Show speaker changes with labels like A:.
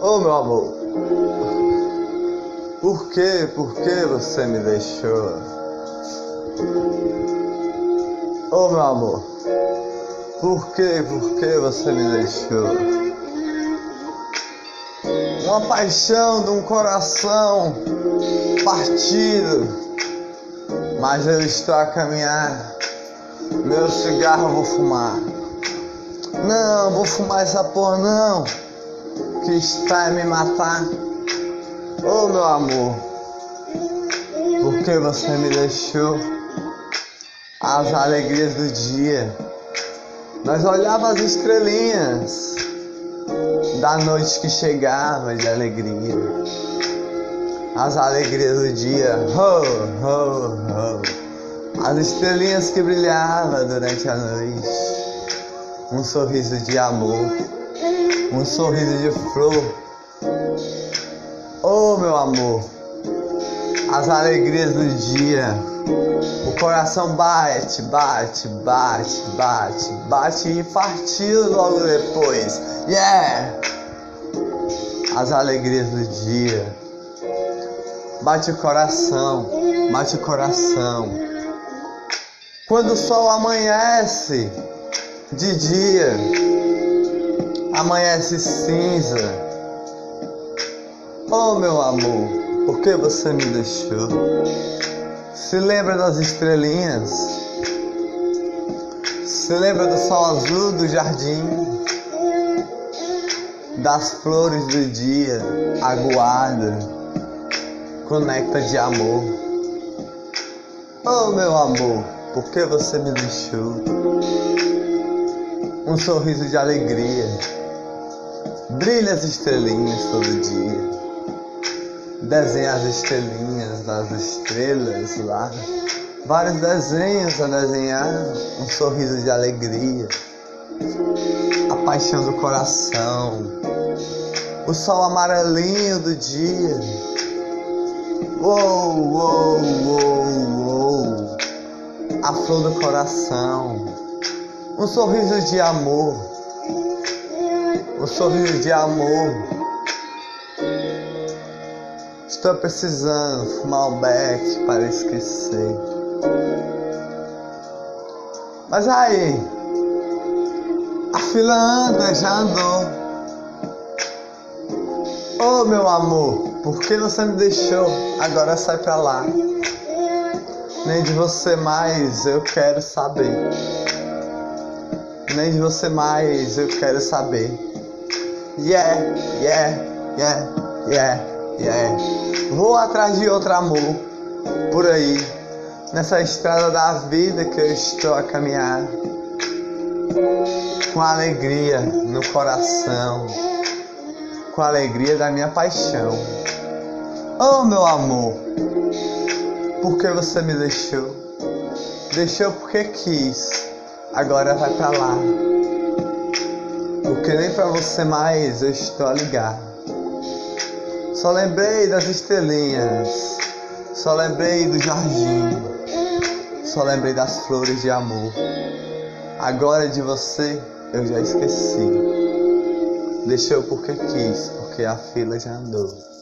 A: Oh meu amor, por que, por que você me deixou? Oh meu amor, por que, por que você me deixou? Uma paixão de um coração partido, mas eu estou a caminhar. Meu cigarro eu vou fumar. Não, vou fumar essa porra não que está a me matar. Oh meu amor, por que você me deixou as alegrias do dia? Nós olhávamos as estrelinhas da noite que chegava de alegria. As alegrias do dia, oh, oh, oh. As estrelinhas que brilhavam durante a noite. Um sorriso de amor um sorriso de flor. Oh, meu amor, as alegrias do dia. O coração bate, bate, bate, bate, bate e partiu logo depois. Yeah! As alegrias do dia. Bate o coração, bate o coração. Quando o sol amanhece de dia amanhece cinza. Oh meu amor, por que você me deixou? Se lembra das estrelinhas? Se lembra do sol azul do jardim? Das flores do dia, aguada, conecta de amor. Oh meu amor, por que você me deixou? Um sorriso de alegria Brilha as estrelinhas todo dia. Desenha as estrelinhas das estrelas lá. Vários desenhos a desenhar. Um sorriso de alegria. A paixão do coração. O sol amarelinho do dia. Uou, uou, uou, uou. A flor do coração. Um sorriso de amor um sorriso de amor. Estou precisando fumar um beck para esquecer. Mas aí, a fila anda, já andou. Oh meu amor, por que você me deixou? Agora sai pra lá. Nem de você mais eu quero saber. Nem de você mais eu quero saber. Yeah, yeah, yeah, yeah, yeah. Vou atrás de outro amor por aí, nessa estrada da vida que eu estou a caminhar. Com alegria no coração, com alegria da minha paixão. Oh, meu amor, por que você me deixou? Deixou porque quis, agora vai pra lá. Porque nem para você mais eu estou a ligar. Só lembrei das estrelinhas, só lembrei do jardim, só lembrei das flores de amor. Agora de você eu já esqueci. Deixou porque quis, porque a fila já andou.